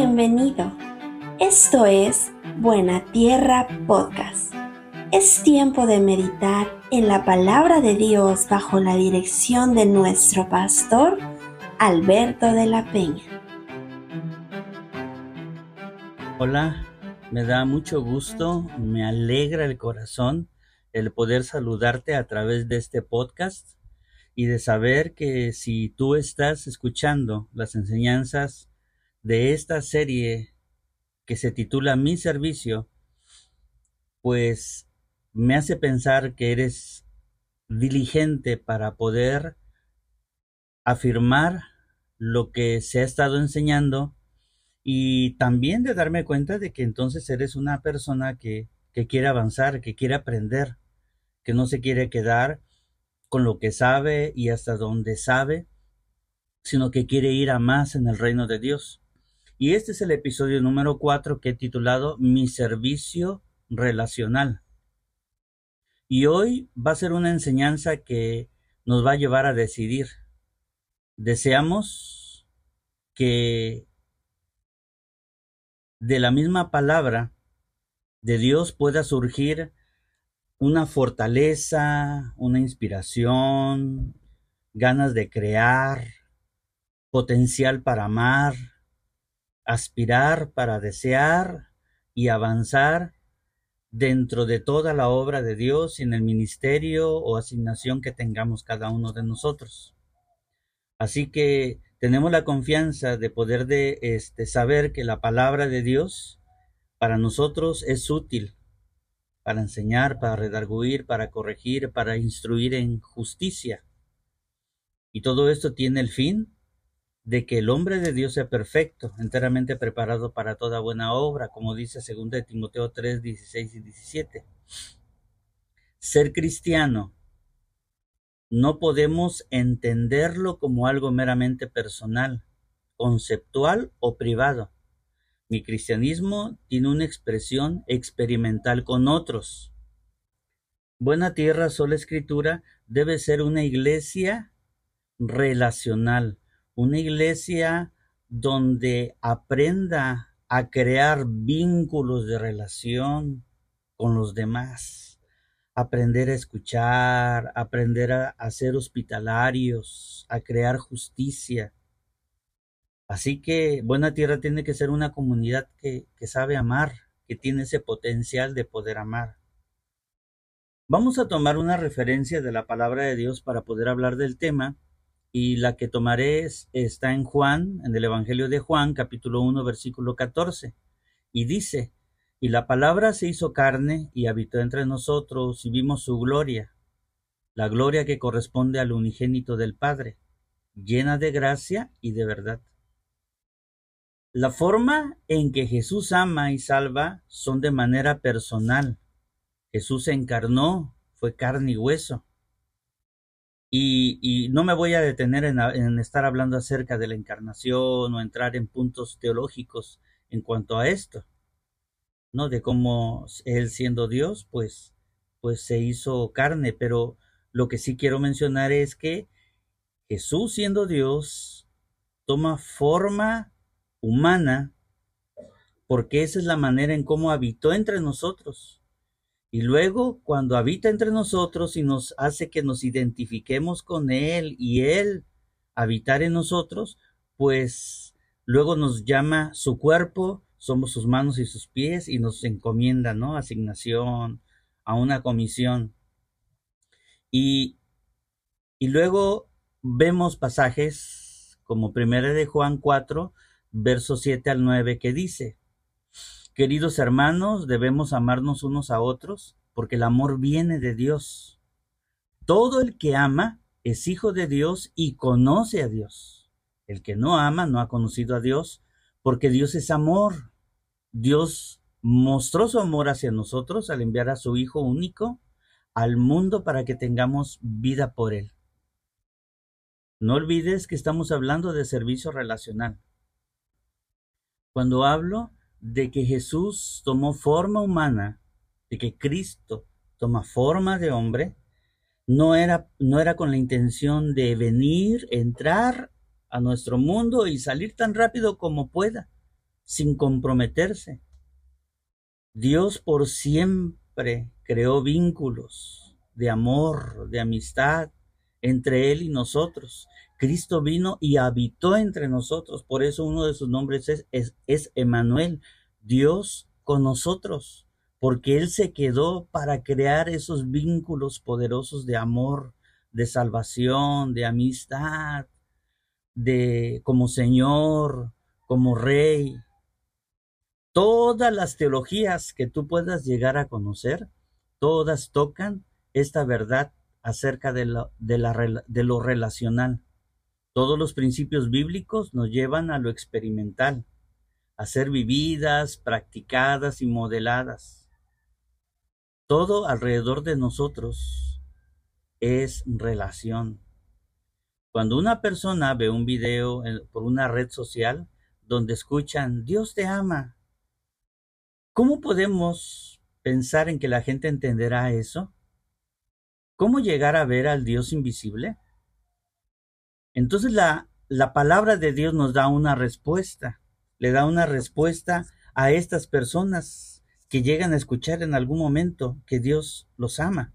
Bienvenido. Esto es Buena Tierra Podcast. Es tiempo de meditar en la palabra de Dios bajo la dirección de nuestro pastor Alberto de la Peña. Hola, me da mucho gusto, me alegra el corazón el poder saludarte a través de este podcast y de saber que si tú estás escuchando las enseñanzas de esta serie que se titula Mi servicio, pues me hace pensar que eres diligente para poder afirmar lo que se ha estado enseñando y también de darme cuenta de que entonces eres una persona que, que quiere avanzar, que quiere aprender, que no se quiere quedar con lo que sabe y hasta donde sabe, sino que quiere ir a más en el reino de Dios. Y este es el episodio número 4 que he titulado Mi servicio relacional. Y hoy va a ser una enseñanza que nos va a llevar a decidir. Deseamos que de la misma palabra de Dios pueda surgir una fortaleza, una inspiración, ganas de crear, potencial para amar, aspirar para desear y avanzar dentro de toda la obra de Dios y en el ministerio o asignación que tengamos cada uno de nosotros. Así que tenemos la confianza de poder de este saber que la palabra de Dios para nosotros es útil para enseñar, para redarguir, para corregir, para instruir en justicia. Y todo esto tiene el fin de que el hombre de Dios sea perfecto, enteramente preparado para toda buena obra, como dice 2 Timoteo 3, 16 y 17. Ser cristiano no podemos entenderlo como algo meramente personal, conceptual o privado. Mi cristianismo tiene una expresión experimental con otros. Buena tierra, sola escritura, debe ser una iglesia relacional, una iglesia donde aprenda a crear vínculos de relación con los demás, aprender a escuchar, aprender a, ser hospitalarios, a crear justicia, Así que Buena Tierra tiene que ser una comunidad que, sabe amar, que tiene ese potencial de poder amar. Vamos a tomar una referencia de la palabra de Dios para poder hablar del tema y la que tomaré está en Juan, en el Evangelio de Juan, capítulo 1, versículo 14, y dice, y la palabra se hizo carne y habitó entre nosotros y vimos su gloria, la gloria que corresponde al unigénito del Padre, llena de gracia y de verdad. La forma en que Jesús ama y salva son de manera personal. Jesús se encarnó, fue carne y hueso. Y, no me voy a detener en, estar hablando acerca de la encarnación o entrar en puntos teológicos en cuanto a esto, ¿no? De cómo Él siendo Dios, pues, pues se hizo carne, pero lo que sí quiero mencionar es que Jesús siendo Dios toma forma humana, porque esa es la manera en cómo habitó entre nosotros. Y luego, cuando habita entre nosotros y nos hace que nos identifiquemos con Él y Él habitar en nosotros, pues luego nos llama su cuerpo, somos sus manos y sus pies y nos encomienda, ¿no? Asignación a una comisión. Y, y luego vemos pasajes como primera de Juan 4, verso 7 al 9, que dice, Queridos hermanos, debemos amarnos unos a otros, porque el amor viene de Dios. Todo el que ama es hijo de Dios y conoce a Dios. El que no ama no ha conocido a Dios, porque Dios es amor. Dios mostró su amor hacia nosotros al enviar a su Hijo único al mundo para que tengamos vida por Él. No olvides que estamos hablando de servicio relacional. Cuando hablo de que Jesús tomó forma humana, de que Cristo toma forma de hombre, no era, no era con la intención de venir, entrar a nuestro mundo y salir tan rápido como pueda, sin comprometerse. Dios por siempre creó vínculos de amor, de amistad entre Él y nosotros. Cristo vino y habitó entre nosotros. Por eso uno de sus nombres es, es, es Emanuel, Dios con nosotros, porque Él se quedó para crear esos vínculos poderosos de amor, de salvación, de amistad, de como Señor, como Rey. Todas las teologías que tú puedas llegar a conocer, todas tocan esta verdad acerca de de, la, de lo relacional. Todos los principios bíblicos nos llevan a lo experimental, a ser vividas, practicadas y modeladas. Todo alrededor de nosotros es relación. Cuando una persona ve un video por una red social donde escuchan Dios te ama, ¿cómo podemos pensar en que la gente entenderá eso? ¿Cómo llegar a ver al Dios invisible? Entonces la, la palabra de Dios nos da una respuesta, le da una respuesta a estas personas que llegan a escuchar en algún momento que Dios los ama.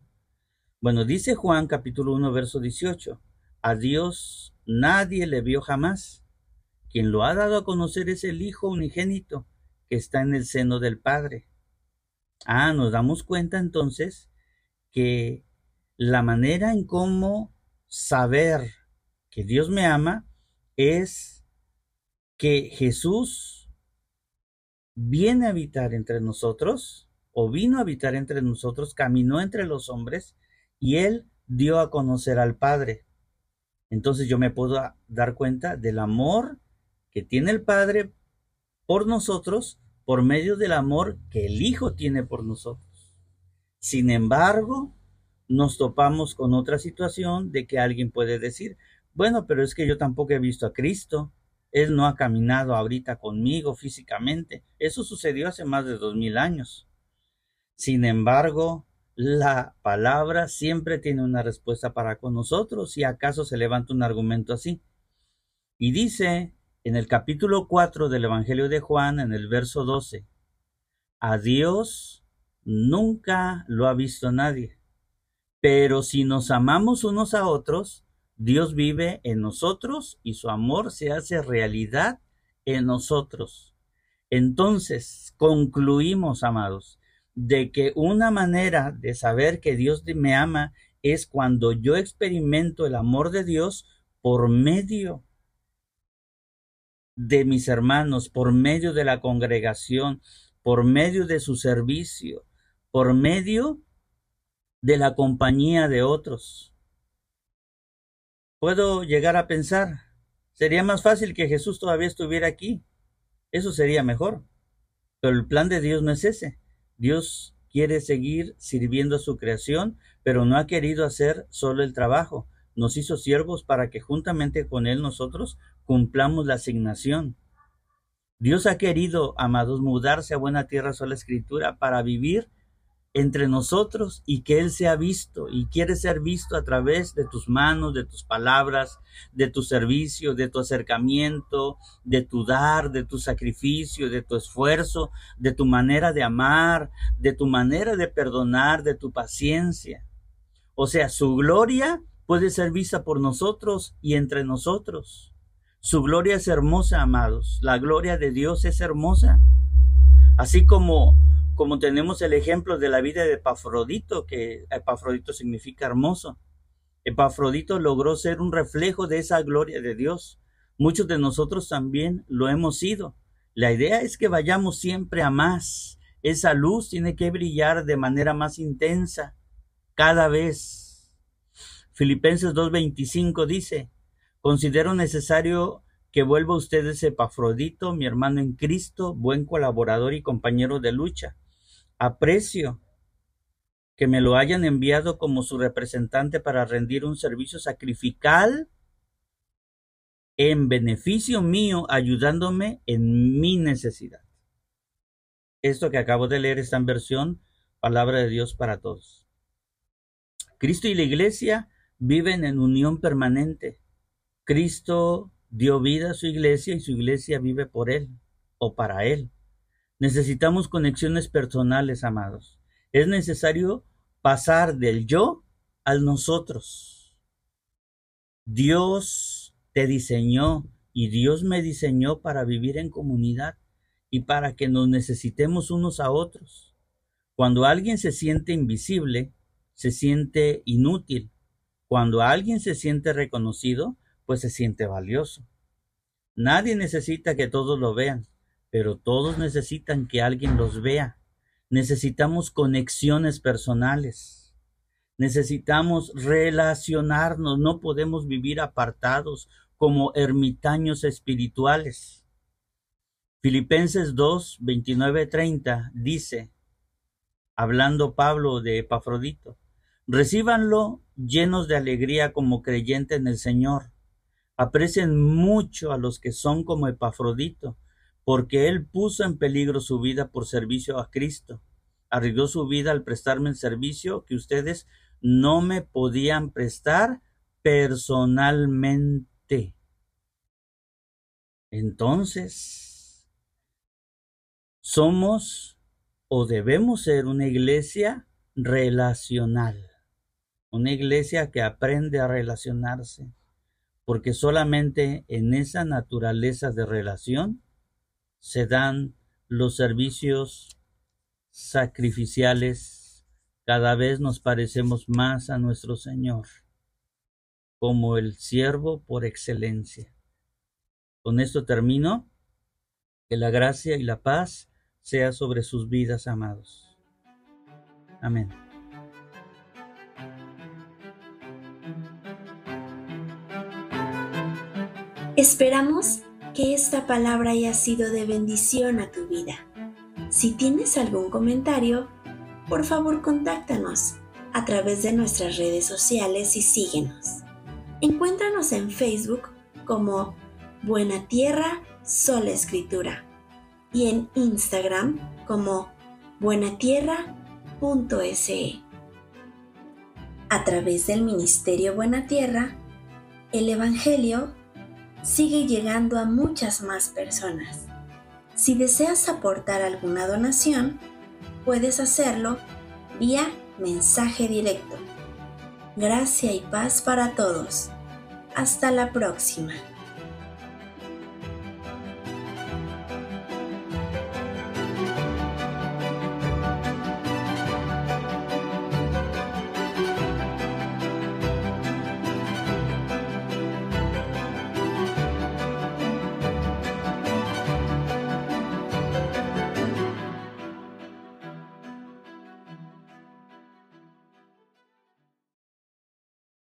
Bueno, dice Juan capítulo 1, verso 18, a Dios nadie le vio jamás. Quien lo ha dado a conocer es el Hijo unigénito que está en el seno del Padre. Ah, nos damos cuenta entonces que la manera en cómo saber que Dios me ama es que Jesús viene a habitar entre nosotros o vino a habitar entre nosotros, caminó entre los hombres y él dio a conocer al Padre. Entonces yo me puedo dar cuenta del amor que tiene el Padre por nosotros por medio del amor que el Hijo tiene por nosotros. Sin embargo, nos topamos con otra situación de que alguien puede decir, bueno, pero es que yo tampoco he visto a Cristo. Él no ha caminado ahorita conmigo físicamente. Eso sucedió hace más de dos mil años. Sin embargo, la palabra siempre tiene una respuesta para con nosotros si acaso se levanta un argumento así. Y dice en el capítulo 4 del Evangelio de Juan, en el verso 12, a Dios nunca lo ha visto nadie. Pero si nos amamos unos a otros, Dios vive en nosotros y su amor se hace realidad en nosotros. Entonces, concluimos, amados, de que una manera de saber que Dios me ama es cuando yo experimento el amor de Dios por medio de mis hermanos, por medio de la congregación, por medio de su servicio, por medio de la compañía de otros puedo llegar a pensar, sería más fácil que Jesús todavía estuviera aquí. Eso sería mejor. Pero el plan de Dios no es ese. Dios quiere seguir sirviendo a su creación, pero no ha querido hacer solo el trabajo. Nos hizo siervos para que juntamente con Él nosotros cumplamos la asignación. Dios ha querido, amados, mudarse a buena tierra sola escritura para vivir entre nosotros y que Él sea visto y quiere ser visto a través de tus manos, de tus palabras, de tu servicio, de tu acercamiento, de tu dar, de tu sacrificio, de tu esfuerzo, de tu manera de amar, de tu manera de perdonar, de tu paciencia. O sea, su gloria puede ser vista por nosotros y entre nosotros. Su gloria es hermosa, amados. La gloria de Dios es hermosa. Así como como tenemos el ejemplo de la vida de Epafrodito, que Epafrodito significa hermoso. Epafrodito logró ser un reflejo de esa gloria de Dios. Muchos de nosotros también lo hemos sido. La idea es que vayamos siempre a más. Esa luz tiene que brillar de manera más intensa cada vez. Filipenses 2.25 dice, considero necesario que vuelva ustedes Epafrodito, mi hermano en Cristo, buen colaborador y compañero de lucha Aprecio que me lo hayan enviado como su representante para rendir un servicio sacrificial en beneficio mío, ayudándome en mi necesidad. Esto que acabo de leer está en versión Palabra de Dios para todos. Cristo y la iglesia viven en unión permanente. Cristo dio vida a su iglesia y su iglesia vive por él. o para Él. Necesitamos conexiones personales, amados. Es necesario pasar del yo al nosotros. Dios te diseñó y Dios me diseñó para vivir en comunidad y para que nos necesitemos unos a otros. Cuando alguien se siente invisible, se siente inútil. Cuando alguien se siente reconocido, pues se siente valioso. Nadie necesita que todos lo vean, pero todos necesitan que alguien los vea. Necesitamos conexiones personales. Necesitamos relacionarnos. No podemos vivir apartados como ermitaños espirituales. Filipenses 2, 29, 30 dice, hablando Pablo de Epafrodito, recíbanlo llenos de alegría como creyente en el Señor Aprecien mucho a los que son como Epafrodito, porque él puso en peligro su vida por servicio a Cristo. Arriesgó su vida al prestarme el servicio que ustedes no me podían prestar personalmente. Entonces, somos o debemos ser una iglesia relacional, una iglesia que aprende a relacionarse porque solamente en esa naturaleza de relación se dan los servicios sacrificiales, cada vez nos parecemos más a nuestro Señor, como el siervo por excelencia. Con esto termino. Que la gracia y la paz sea sobre sus vidas, amados. Amén. Esperamos que esta palabra haya sido de bendición a tu vida. Si tienes algún comentario, por favor contáctanos a través de nuestras redes sociales y síguenos. Encuéntranos en Facebook como Buena Tierra Sola Escritura y en Instagram como buenatierra.se. A través del Ministerio Buena Tierra, el Evangelio sigue llegando a muchas más personas. Si deseas aportar alguna donación, puedes hacerlo vía mensaje directo. Gracia y paz para todos. Hasta la próxima.